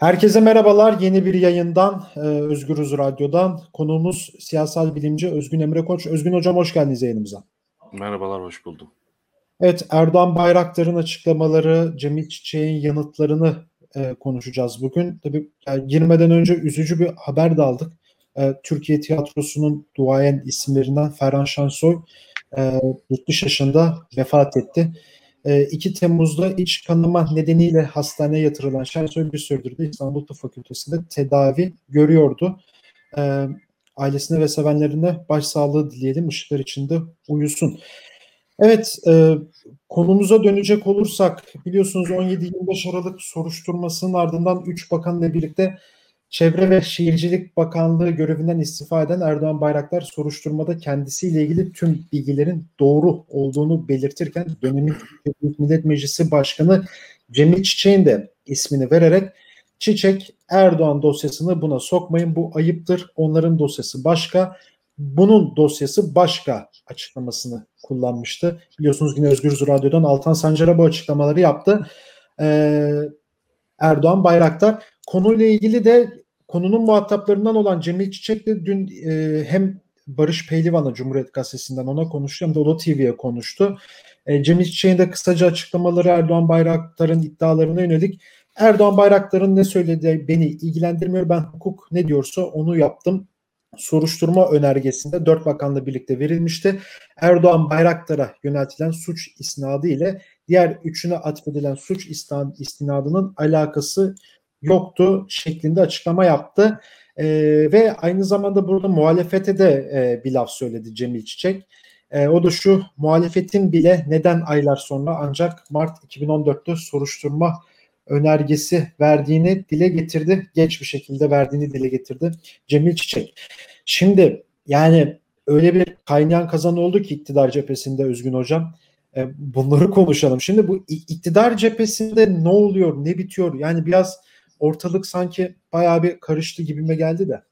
Herkese merhabalar. Yeni bir yayından e, Özgürüz Radyo'dan konuğumuz siyasal bilimci Özgün Emre Koç. Özgün Hocam hoş geldiniz yayınımıza. Merhabalar, hoş buldum. Evet, Erdoğan Bayraktar'ın açıklamaları, Cemil Çiçek'in yanıtlarını e, konuşacağız bugün. Tabii yani girmeden önce üzücü bir haber de aldık. E, Türkiye tiyatrosunun duayen isimlerinden Ferhan Şansoy e, yurt dışında vefat etti. 2 ee, Temmuz'da iç kanama nedeniyle hastaneye yatırılan Şensoy bir süredir de İstanbul Tıp Fakültesi'nde tedavi görüyordu. Ee, ailesine ve sevenlerine başsağlığı dileyelim. Işıklar içinde uyusun. Evet, e, konumuza dönecek olursak biliyorsunuz 17-25 Aralık soruşturmasının ardından 3 bakanla birlikte Çevre ve Şehircilik Bakanlığı görevinden istifa eden Erdoğan Bayraktar soruşturmada kendisiyle ilgili tüm bilgilerin doğru olduğunu belirtirken dönemin Büyük Millet Meclisi Başkanı Cemil Çiçek'in de ismini vererek Çiçek Erdoğan dosyasını buna sokmayın bu ayıptır onların dosyası başka bunun dosyası başka açıklamasını kullanmıştı. Biliyorsunuz yine Özgür Radyo'dan Altan Sancar'a bu açıklamaları yaptı. Ee, Erdoğan Bayraktar. Konuyla ilgili de konunun muhataplarından olan Cemil Çiçek de dün e, hem Barış Pehlivan'a Cumhuriyet Gazetesi'nden ona konuştu hem de Oda TV'ye konuştu. E, Cemil Çiçek'in de kısaca açıklamaları Erdoğan Bayraktar'ın iddialarına yönelik Erdoğan Bayraktar'ın ne söylediği beni ilgilendirmiyor. Ben hukuk ne diyorsa onu yaptım. Soruşturma önergesinde dört bakanla birlikte verilmişti. Erdoğan Bayraktar'a yöneltilen suç isnadı ile diğer üçüne atfedilen suç istinadının alakası yoktu şeklinde açıklama yaptı. E, ve aynı zamanda burada muhalefete de e, bir laf söyledi Cemil Çiçek. E, o da şu muhalefetin bile neden aylar sonra ancak Mart 2014'te soruşturma önergesi verdiğini dile getirdi. Geç bir şekilde verdiğini dile getirdi Cemil Çiçek. Şimdi yani öyle bir kaynayan kazan oldu ki iktidar cephesinde Özgün Hocam. E, bunları konuşalım. Şimdi bu iktidar cephesinde ne oluyor, ne bitiyor? Yani biraz ortalık sanki bayağı bir karıştı gibime geldi de.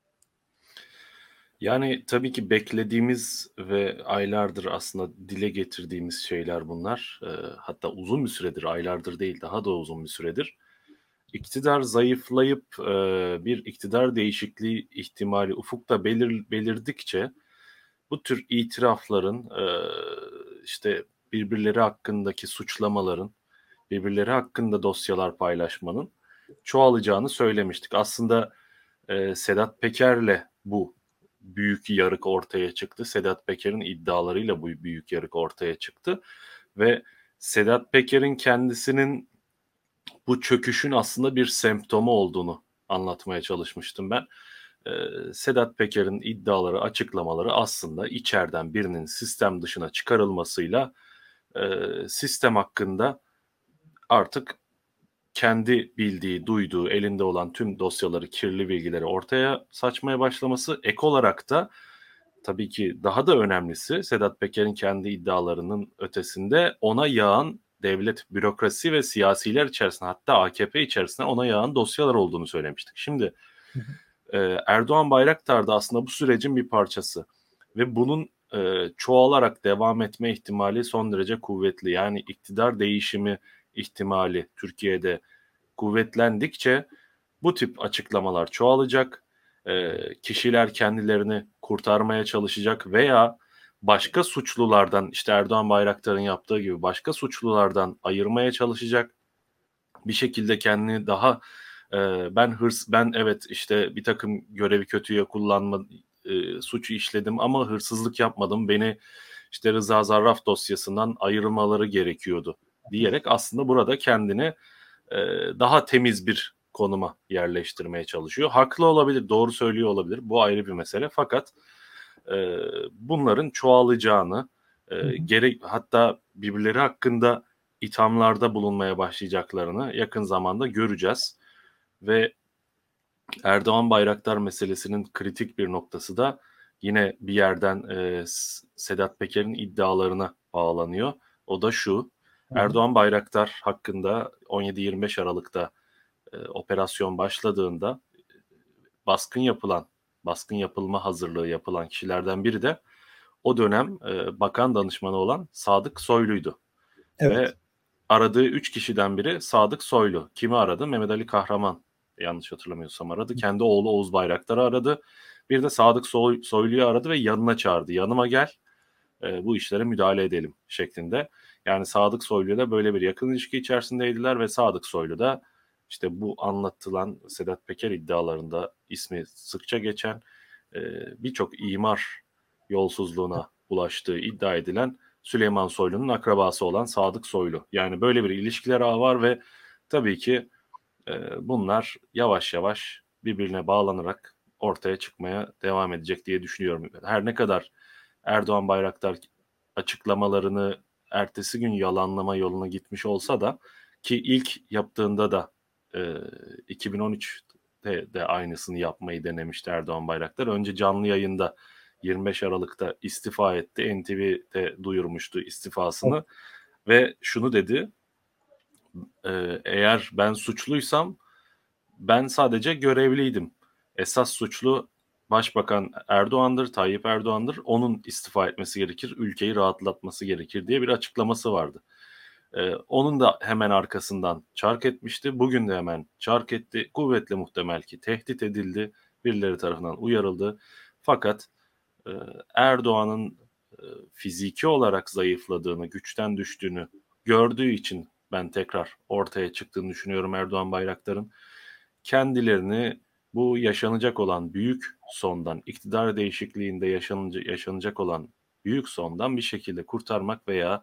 Yani tabii ki beklediğimiz ve aylardır aslında dile getirdiğimiz şeyler bunlar. E, hatta uzun bir süredir, aylardır değil daha da uzun bir süredir. İktidar zayıflayıp e, bir iktidar değişikliği ihtimali ufukta belir, belirdikçe bu tür itirafların e, işte birbirleri hakkındaki suçlamaların, birbirleri hakkında dosyalar paylaşmanın çoğalacağını söylemiştik. Aslında e, Sedat Peker'le bu büyük yarık ortaya çıktı. Sedat Peker'in iddialarıyla bu büyük yarık ortaya çıktı ve Sedat Peker'in kendisinin bu çöküşün aslında bir semptomu olduğunu anlatmaya çalışmıştım ben. Ee, Sedat Peker'in iddiaları, açıklamaları aslında içeriden birinin sistem dışına çıkarılmasıyla e, sistem hakkında artık kendi bildiği, duyduğu, elinde olan tüm dosyaları, kirli bilgileri ortaya saçmaya başlaması ek olarak da tabii ki daha da önemlisi Sedat Peker'in kendi iddialarının ötesinde ona yağan devlet, bürokrasi ve siyasiler içerisinde hatta AKP içerisinde ona yağan dosyalar olduğunu söylemiştik. Şimdi e, Erdoğan Bayraktar da aslında bu sürecin bir parçası ve bunun e, çoğalarak devam etme ihtimali son derece kuvvetli. Yani iktidar değişimi ihtimali Türkiye'de kuvvetlendikçe bu tip açıklamalar çoğalacak. E, kişiler kendilerini kurtarmaya çalışacak veya başka suçlulardan işte Erdoğan Bayraktar'ın yaptığı gibi başka suçlulardan ayırmaya çalışacak. Bir şekilde kendini daha e, ben hırs ben evet işte bir takım görevi kötüye kullanma e, suçu işledim ama hırsızlık yapmadım. Beni işte Rıza Zarraf dosyasından ayırmaları gerekiyordu diyerek aslında burada kendini e, daha temiz bir konuma yerleştirmeye çalışıyor. Haklı olabilir, doğru söylüyor olabilir. Bu ayrı bir mesele. Fakat e, bunların çoğalacağını, e, gerek hatta birbirleri hakkında ithamlarda bulunmaya başlayacaklarını yakın zamanda göreceğiz. Ve Erdoğan Bayraktar meselesinin kritik bir noktası da yine bir yerden e, Sedat Peker'in iddialarına bağlanıyor. O da şu, Erdoğan Bayraktar hakkında 17-25 Aralık'ta e, operasyon başladığında baskın yapılan, baskın yapılma hazırlığı yapılan kişilerden biri de o dönem e, bakan danışmanı olan Sadık Soylu'ydu. Evet. Ve aradığı üç kişiden biri Sadık Soylu. Kimi aradı? Mehmet Ali Kahraman yanlış hatırlamıyorsam aradı. Kendi oğlu Oğuz Bayraktar'ı aradı. Bir de Sadık Soy, Soylu'yu aradı ve yanına çağırdı. Yanıma gel e, bu işlere müdahale edelim şeklinde. Yani Sadık Soylu da böyle bir yakın ilişki içerisindeydiler ve Sadık Soylu da işte bu anlatılan Sedat Peker iddialarında ismi sıkça geçen e, birçok imar yolsuzluğuna ulaştığı iddia edilen Süleyman Soylu'nun akrabası olan Sadık Soylu. Yani böyle bir ilişkiler ağı var ve tabii ki e, bunlar yavaş yavaş birbirine bağlanarak ortaya çıkmaya devam edecek diye düşünüyorum. Her ne kadar Erdoğan Bayraktar açıklamalarını ertesi gün yalanlama yoluna gitmiş olsa da ki ilk yaptığında da e, 2013'te de aynısını yapmayı denemişti Erdoğan Bayraktar. Önce canlı yayında 25 Aralık'ta istifa etti. NTV'de duyurmuştu istifasını ve şunu dedi. E, eğer ben suçluysam ben sadece görevliydim. Esas suçlu Başbakan Erdoğan'dır, Tayyip Erdoğan'dır. Onun istifa etmesi gerekir, ülkeyi rahatlatması gerekir diye bir açıklaması vardı. Ee, onun da hemen arkasından çark etmişti. Bugün de hemen çark etti. Kuvvetle muhtemel ki tehdit edildi. Birileri tarafından uyarıldı. Fakat e, Erdoğan'ın e, fiziki olarak zayıfladığını, güçten düştüğünü gördüğü için ben tekrar ortaya çıktığını düşünüyorum Erdoğan Bayraktar'ın. Kendilerini bu yaşanacak olan büyük sondan, iktidar değişikliğinde yaşanacak, yaşanacak olan büyük sondan bir şekilde kurtarmak veya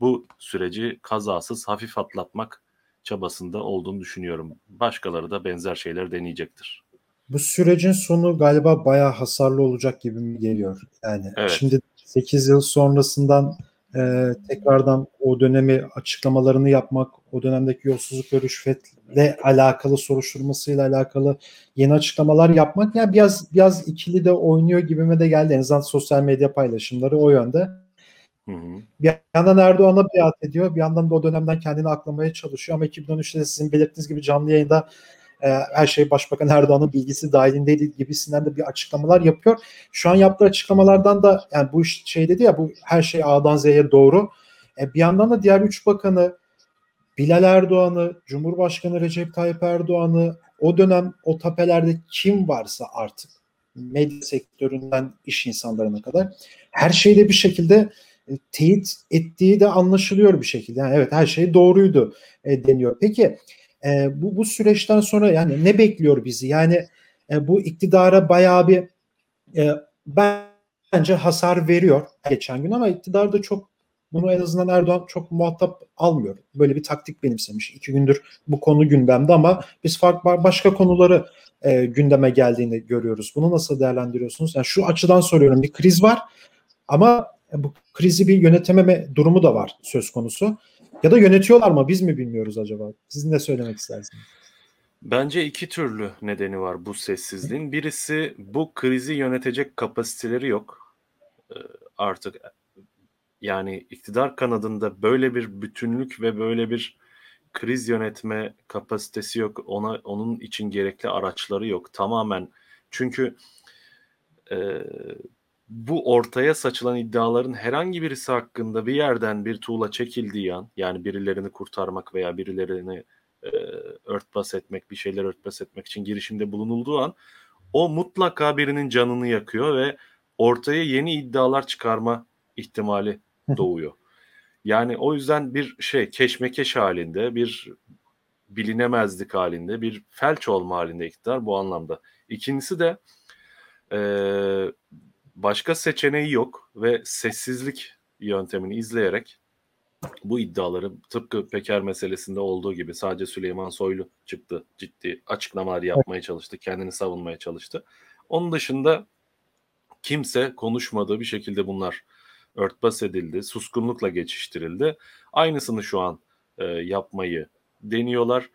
bu süreci kazasız hafif atlatmak çabasında olduğunu düşünüyorum. Başkaları da benzer şeyler deneyecektir. Bu sürecin sonu galiba bayağı hasarlı olacak gibi mi geliyor? Yani evet. şimdi 8 yıl sonrasından e, tekrardan o dönemi açıklamalarını yapmak, o dönemdeki yolsuzluk ve rüşvetle alakalı soruşturmasıyla alakalı yeni açıklamalar yapmak yani biraz biraz ikili de oynuyor gibime de geldi. En azından sosyal medya paylaşımları o yönde. Hı hı. Bir yandan Erdoğan'a biat ediyor, bir yandan da o dönemden kendini aklamaya çalışıyor ama 2013'te sizin belirttiğiniz gibi canlı yayında e, her şey Başbakan Erdoğan'ın bilgisi dahilindeydi gibisinden de bir açıklamalar yapıyor. Şu an yaptığı açıklamalardan da yani bu şey dedi ya bu her şey A'dan Z'ye doğru. E, bir yandan da diğer üç bakanı Bilal Erdoğan'ı, Cumhurbaşkanı Recep Tayyip Erdoğan'ı o dönem o tapelerde kim varsa artık medya sektöründen iş insanlarına kadar her şeyde bir şekilde e, teyit ettiği de anlaşılıyor bir şekilde. Yani evet her şey doğruydu e, deniyor. Peki e, bu, bu süreçten sonra yani ne bekliyor bizi? Yani e, bu iktidara bayağı bir e, bence hasar veriyor geçen gün ama iktidar da çok bunu en azından Erdoğan çok muhatap almıyor. Böyle bir taktik benimsemiş. İki gündür bu konu gündemde ama biz farklı başka konuları e, gündeme geldiğini görüyoruz. Bunu nasıl değerlendiriyorsunuz? Yani şu açıdan soruyorum. Bir kriz var ama bu krizi bir yönetememe durumu da var söz konusu. Ya da yönetiyorlar mı biz mi bilmiyoruz acaba? Sizin ne söylemek istersiniz? Bence iki türlü nedeni var bu sessizliğin. Birisi bu krizi yönetecek kapasiteleri yok. Ee, artık yani iktidar kanadında böyle bir bütünlük ve böyle bir kriz yönetme kapasitesi yok. Ona onun için gerekli araçları yok. Tamamen çünkü e, bu ortaya saçılan iddiaların herhangi birisi hakkında bir yerden bir tuğla çekildiği an yani birilerini kurtarmak veya birilerini e, örtbas etmek, bir şeyler örtbas etmek için girişimde bulunulduğu an o mutlaka birinin canını yakıyor ve ortaya yeni iddialar çıkarma ihtimali doğuyor. Yani o yüzden bir şey keşmekeş halinde, bir bilinemezlik halinde, bir felç olma halinde iktidar bu anlamda. İkincisi de e, başka seçeneği yok ve sessizlik yöntemini izleyerek bu iddiaları tıpkı Peker meselesinde olduğu gibi sadece Süleyman Soylu çıktı ciddi açıklamalar yapmaya çalıştı kendini savunmaya çalıştı. Onun dışında kimse konuşmadığı bir şekilde bunlar örtbas edildi, suskunlukla geçiştirildi. Aynısını şu an e, yapmayı deniyorlar.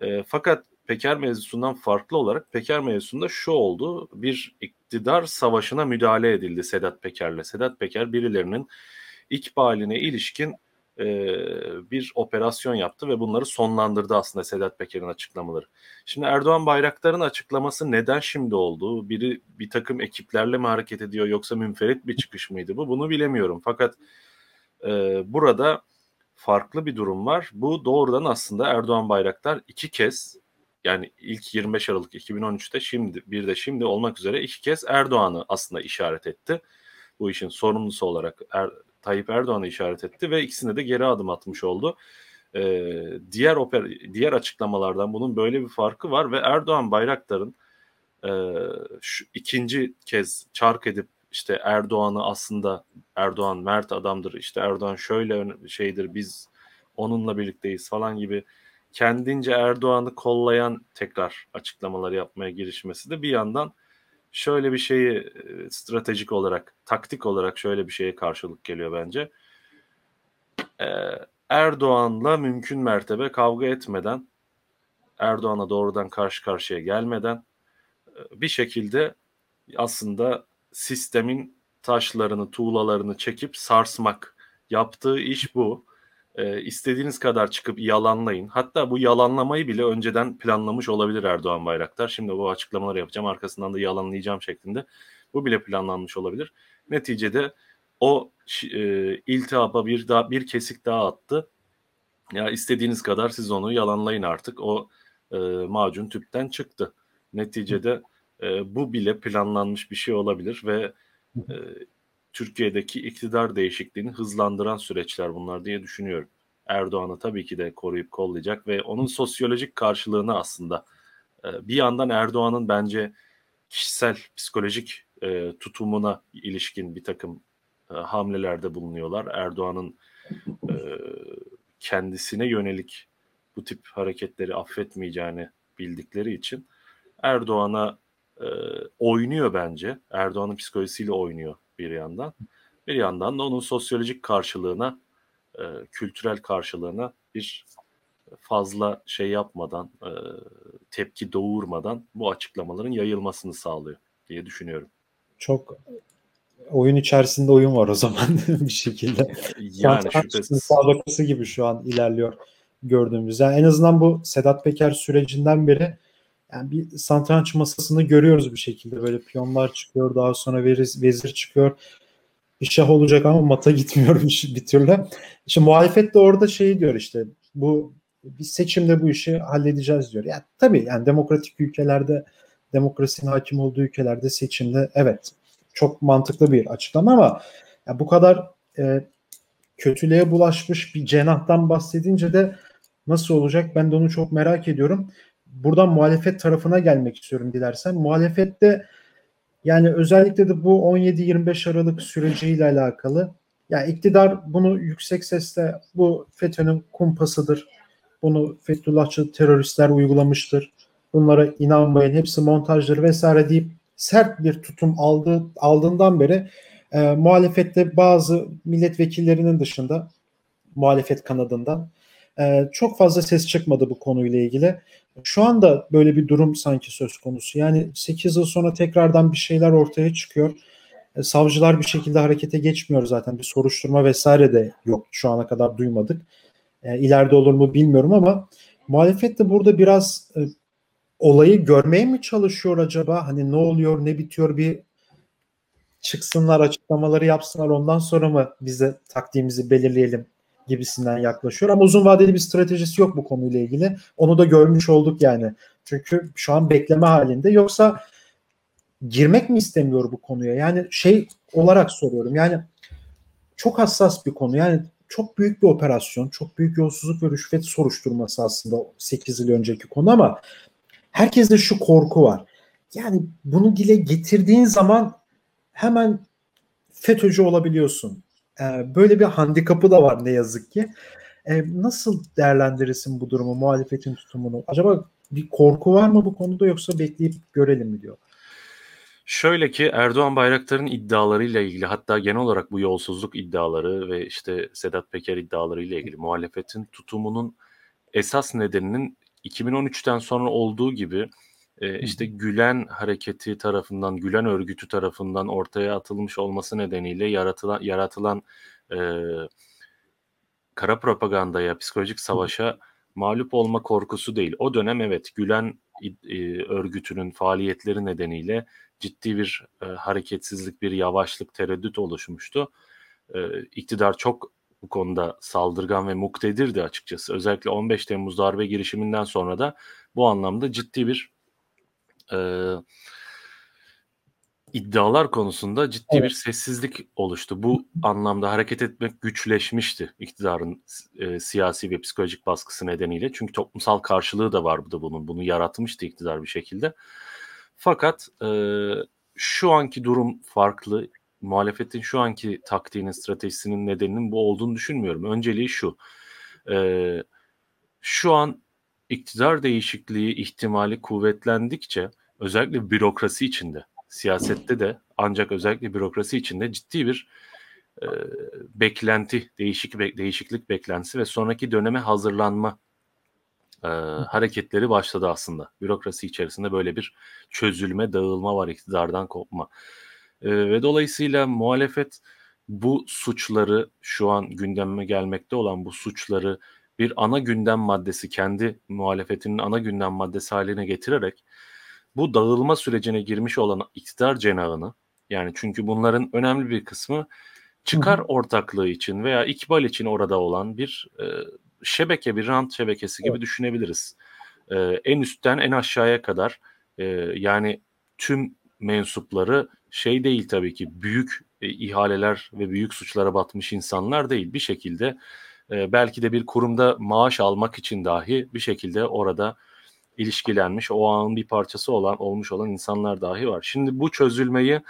E, fakat Peker mevzusundan farklı olarak Peker mevzusunda şu oldu. Bir iktidar savaşına müdahale edildi Sedat Peker'le. Sedat Peker birilerinin ikbaline ilişkin e, bir operasyon yaptı ve bunları sonlandırdı aslında Sedat Peker'in açıklamaları. Şimdi Erdoğan Bayraktar'ın açıklaması neden şimdi oldu? Biri bir takım ekiplerle mi hareket ediyor yoksa münferit bir çıkış mıydı bu? Bunu bilemiyorum. Fakat e, burada farklı bir durum var. Bu doğrudan aslında Erdoğan Bayraktar iki kez yani ilk 25 Aralık 2013'te şimdi bir de şimdi olmak üzere iki kez Erdoğan'ı aslında işaret etti. Bu işin sorumlusu olarak er, Tayyip Erdoğan'ı işaret etti ve ikisine de geri adım atmış oldu. Ee, diğer oper diğer açıklamalardan bunun böyle bir farkı var ve Erdoğan Bayraktar'ın e, şu ikinci kez çark edip işte Erdoğan'ı aslında Erdoğan mert adamdır işte Erdoğan şöyle şeydir biz onunla birlikteyiz falan gibi kendince Erdoğan'ı kollayan tekrar açıklamaları yapmaya girişmesi de bir yandan şöyle bir şeyi stratejik olarak, taktik olarak şöyle bir şeye karşılık geliyor bence. Ee, Erdoğan'la mümkün mertebe kavga etmeden, Erdoğan'a doğrudan karşı karşıya gelmeden bir şekilde aslında sistemin taşlarını, tuğlalarını çekip sarsmak. Yaptığı iş bu. E, istediğiniz kadar çıkıp yalanlayın. Hatta bu yalanlamayı bile önceden planlamış olabilir Erdoğan Bayraktar. Şimdi bu açıklamaları yapacağım. Arkasından da yalanlayacağım şeklinde. Bu bile planlanmış olabilir. Neticede o e, iltihaba bir daha bir kesik daha attı. Ya istediğiniz kadar siz onu yalanlayın artık. O e, macun tüpten çıktı. Neticede e, bu bile planlanmış bir şey olabilir ve e, Türkiye'deki iktidar değişikliğini hızlandıran süreçler bunlar diye düşünüyorum. Erdoğan'ı tabii ki de koruyup kollayacak ve onun sosyolojik karşılığını aslında e, bir yandan Erdoğan'ın bence kişisel psikolojik e, tutumuna ilişkin bir takım e, hamlelerde bulunuyorlar. Erdoğan'ın kendisine yönelik bu tip hareketleri affetmeyeceğini bildikleri için Erdoğan'a oynuyor bence. Erdoğan'ın psikolojisiyle oynuyor bir yandan. Bir yandan da onun sosyolojik karşılığına, e, kültürel karşılığına bir fazla şey yapmadan, e, tepki doğurmadan bu açıklamaların yayılmasını sağlıyor diye düşünüyorum. Çok oyun içerisinde oyun var o zaman bir şekilde. Yani şüphesiz. Gibi şu an ilerliyor gördüğümüz. Yani en azından bu Sedat Peker sürecinden beri yani bir satranç masasını görüyoruz bir şekilde. Böyle piyonlar çıkıyor, daha sonra vezir, vezir çıkıyor. Bir şah olacak ama mata gitmiyor bir türlü. İşte muhalefet de orada şey diyor işte bu bir seçimde bu işi halledeceğiz diyor. Yani tabii yani demokratik ülkelerde demokrasinin hakim olduğu ülkelerde seçimde evet çok mantıklı bir açıklama ama ya bu kadar e, kötülüğe bulaşmış bir cenahtan bahsedince de nasıl olacak ben de onu çok merak ediyorum buradan muhalefet tarafına gelmek istiyorum dilersen. Muhalefette yani özellikle de bu 17-25 Aralık süreciyle alakalı yani iktidar bunu yüksek sesle bu FETÖ'nün kumpasıdır. Bunu Fethullahçı teröristler uygulamıştır. Bunlara inanmayın. Hepsi montajdır vesaire deyip sert bir tutum aldı, aldığından beri e, muhalefette bazı milletvekillerinin dışında muhalefet kanadından e, çok fazla ses çıkmadı bu konuyla ilgili. Şu anda böyle bir durum sanki söz konusu. Yani 8 yıl sonra tekrardan bir şeyler ortaya çıkıyor. E, savcılar bir şekilde harekete geçmiyor zaten. Bir soruşturma vesaire de yok. Şu ana kadar duymadık. E, ileride olur mu bilmiyorum ama muhalefet de burada biraz e, olayı görmeye mi çalışıyor acaba? Hani ne oluyor, ne bitiyor bir çıksınlar, açıklamaları yapsınlar. Ondan sonra mı bize taktiğimizi belirleyelim gibisinden yaklaşıyor. Ama uzun vadeli bir stratejisi yok bu konuyla ilgili. Onu da görmüş olduk yani. Çünkü şu an bekleme halinde. Yoksa girmek mi istemiyor bu konuya? Yani şey olarak soruyorum. Yani çok hassas bir konu. Yani çok büyük bir operasyon, çok büyük yolsuzluk ve rüşvet soruşturması aslında 8 yıl önceki konu ama herkeste şu korku var. Yani bunu dile getirdiğin zaman hemen FETÖ'cü olabiliyorsun. E, böyle bir handikapı da var ne yazık ki. E, nasıl değerlendirirsin bu durumu, muhalefetin tutumunu? Acaba bir korku var mı bu konuda yoksa bekleyip görelim mi diyor? Şöyle ki Erdoğan Bayraktar'ın iddialarıyla ilgili hatta genel olarak bu yolsuzluk iddiaları ve işte Sedat Peker iddialarıyla ilgili muhalefetin tutumunun esas nedeninin 2013'ten sonra olduğu gibi e, işte Gülen hareketi tarafından, Gülen örgütü tarafından ortaya atılmış olması nedeniyle yaratılan yaratılan e, kara propagandaya, psikolojik savaşa mağlup olma korkusu değil. O dönem evet Gülen e, örgütünün faaliyetleri nedeniyle ciddi bir e, hareketsizlik, bir yavaşlık, tereddüt oluşmuştu. E, iktidar çok bu konuda saldırgan ve muktedirdi açıkçası. Özellikle 15 Temmuz darbe girişiminden sonra da bu anlamda ciddi bir e, iddialar konusunda ciddi Evet. bir sessizlik oluştu. Bu anlamda hareket etmek güçleşmişti iktidarın e, siyasi ve psikolojik baskısı nedeniyle. Çünkü toplumsal karşılığı da vardı bunun. Bunu yaratmıştı iktidar bir şekilde. Fakat e, şu anki durum farklı. Muhalefetin şu anki taktiğinin, stratejisinin nedeninin bu olduğunu düşünmüyorum. Önceliği şu. E, şu an iktidar değişikliği ihtimali kuvvetlendikçe özellikle bürokrasi içinde, siyasette de ancak özellikle bürokrasi içinde ciddi bir e, beklenti, değişik be- değişiklik beklentisi ve sonraki döneme hazırlanma e, hareketleri başladı aslında. Bürokrasi içerisinde böyle bir çözülme, dağılma var, iktidardan kopma. E, ve dolayısıyla muhalefet bu suçları şu an gündeme gelmekte olan bu suçları bir ana gündem maddesi kendi muhalefetinin ana gündem maddesi haline getirerek bu dağılma sürecine girmiş olan iktidar cenahını yani çünkü bunların önemli bir kısmı çıkar ortaklığı için veya ikbal için orada olan bir e, şebeke, bir rant şebekesi gibi Evet. düşünebiliriz. E, en üstten en aşağıya kadar e, yani tüm mensupları şey değil tabii ki büyük e, ihaleler ve büyük suçlara batmış insanlar değil. Bir şekilde e, belki de bir kurumda maaş almak için dahi bir şekilde orada ilişkilenmiş, o anın bir parçası olan olmuş olan insanlar dahi var. Şimdi bu çözülmeyi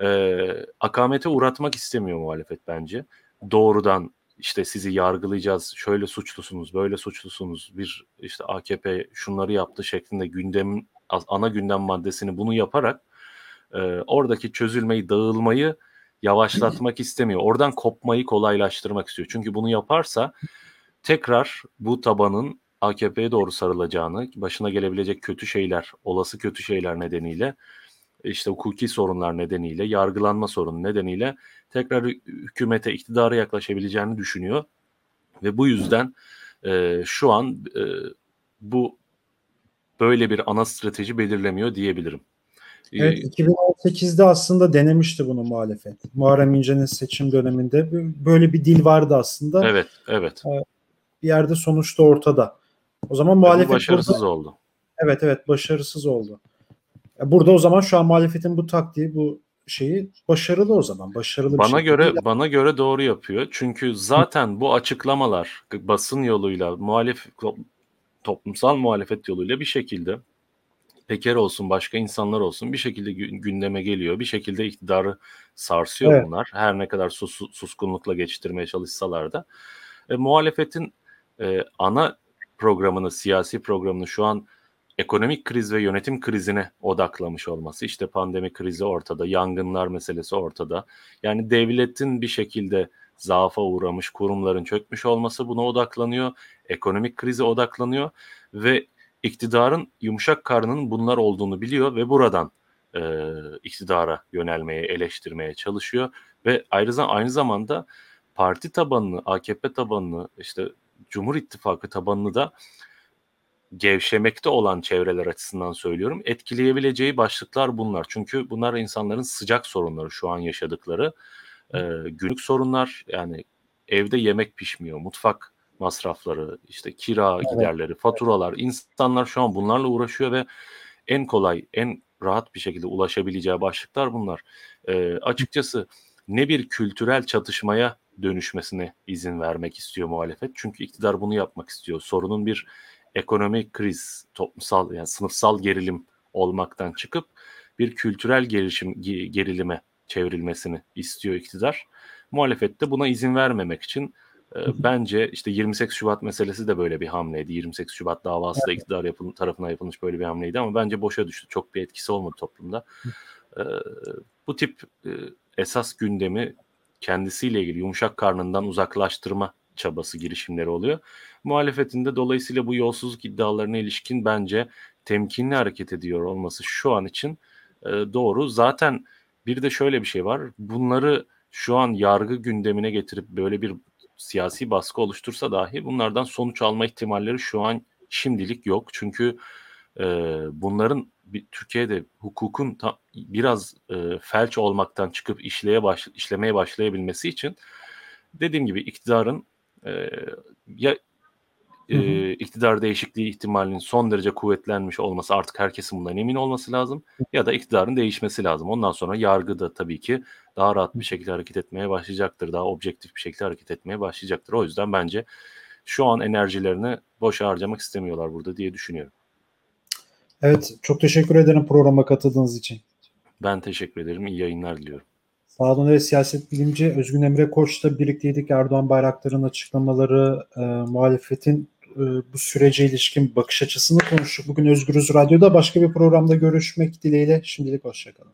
e, akamete uğratmak istemiyor muhalefet bence. Doğrudan işte sizi yargılayacağız, şöyle suçlusunuz, böyle suçlusunuz, bir işte AKP şunları yaptı şeklinde gündem ana gündem maddesini bunu yaparak e, oradaki çözülmeyi, dağılmayı yavaşlatmak istemiyor. Oradan kopmayı kolaylaştırmak istiyor. Çünkü bunu yaparsa tekrar bu tabanın AKP'ye doğru sarılacağını, başına gelebilecek kötü şeyler, olası kötü şeyler nedeniyle, işte hukuki sorunlar nedeniyle, yargılanma sorunu nedeniyle tekrar hü- hükümete, iktidara yaklaşabileceğini düşünüyor. Ve bu yüzden e, şu an e, bu böyle bir ana strateji belirlemiyor diyebilirim. E, Evet 2018'de aslında denemişti bunu muhalefet. Muharrem İnce'nin seçim döneminde böyle bir dil vardı aslında. Evet, evet. Bir yerde sonuçta ortada. O zaman muhalefet başarısız burada, oldu. evet evet başarısız oldu. Burada o zaman şu an muhalefetin bu taktiği bu şeyi başarılı o zaman. Başarılı bir Bana şekilde göre ilerliyor. bana göre doğru yapıyor. Çünkü zaten bu açıklamalar basın yoluyla, muhalif toplumsal muhalefet yoluyla bir şekilde Peker olsun, başka insanlar olsun bir şekilde gü- gündeme geliyor. Bir şekilde iktidarı sarsıyor Evet. bunlar. Her ne kadar sus, suskunlukla geçiştirmeye çalışsalar da. E, muhalefetin e, ana programını, siyasi programını şu an ekonomik kriz ve yönetim krizine odaklamış olması. İşte pandemi krizi ortada, yangınlar meselesi ortada. Yani devletin bir şekilde zaafa uğramış, kurumların çökmüş olması buna odaklanıyor. Ekonomik krize odaklanıyor ve iktidarın yumuşak karnının bunlar olduğunu biliyor ve buradan e, iktidara yönelmeye, eleştirmeye çalışıyor ve ayrıca aynı zamanda parti tabanını, AKP tabanını, işte Cumhur İttifakı tabanını da gevşemekte olan çevreler açısından söylüyorum. Etkileyebileceği başlıklar bunlar. Çünkü bunlar insanların sıcak sorunları şu an yaşadıkları. E, günlük sorunlar yani evde yemek pişmiyor, mutfak masrafları, işte kira Evet. giderleri, faturalar. İnsanlar şu an bunlarla uğraşıyor ve en kolay, en rahat bir şekilde ulaşabileceği başlıklar bunlar. E, açıkçası ne bir kültürel çatışmaya dönüşmesine izin vermek istiyor muhalefet. Çünkü iktidar bunu yapmak istiyor. Sorunun bir ekonomik kriz, toplumsal yani sınıfsal gerilim olmaktan çıkıp bir kültürel gelişim ge- gerilime çevrilmesini istiyor iktidar. Muhalefet de buna izin vermemek için bence işte 28 Şubat meselesi de böyle bir hamleydi. 28 Şubat davası da iktidar yapıl- tarafından yapılmış böyle bir hamleydi ama bence boşa düştü. Çok bir etkisi olmadı toplumda. Bu tip e, esas gündemi kendisiyle ilgili yumuşak karnından uzaklaştırma çabası girişimleri oluyor. Muhalefetin de dolayısıyla bu yolsuzluk iddialarına ilişkin bence temkinli hareket ediyor olması şu an için e, doğru. Zaten bir de şöyle bir şey var. Bunları şu an yargı gündemine getirip böyle bir siyasi baskı oluştursa dahi bunlardan sonuç alma ihtimalleri şu an şimdilik yok. Çünkü e, bunların Türkiye'de hukukun ta, biraz e, felç olmaktan çıkıp işleye baş, işlemeye başlayabilmesi için dediğim gibi iktidarın e, ya Hı hı. e, iktidar değişikliği ihtimalinin son derece kuvvetlenmiş olması artık herkesin bundan emin olması lazım ya da iktidarın değişmesi lazım. Ondan sonra yargı da tabii ki daha rahat bir şekilde hareket etmeye başlayacaktır. Daha objektif bir şekilde hareket etmeye başlayacaktır. O yüzden bence şu an enerjilerini boşa harcamak istemiyorlar burada diye düşünüyorum. Evet, çok teşekkür ederim programa katıldığınız için. Ben teşekkür ederim. İyi yayınlar diliyorum. Sağ olun ve siyaset bilimci Özgün Emre Koç'la birlikteydik. Erdoğan Bayraktar'ın açıklamaları, e, muhalefetin e, bu sürece ilişkin bakış açısını konuştuk. Bugün Özgürüz Radyo'da başka bir programda görüşmek dileğiyle. Şimdilik hoşçakalın.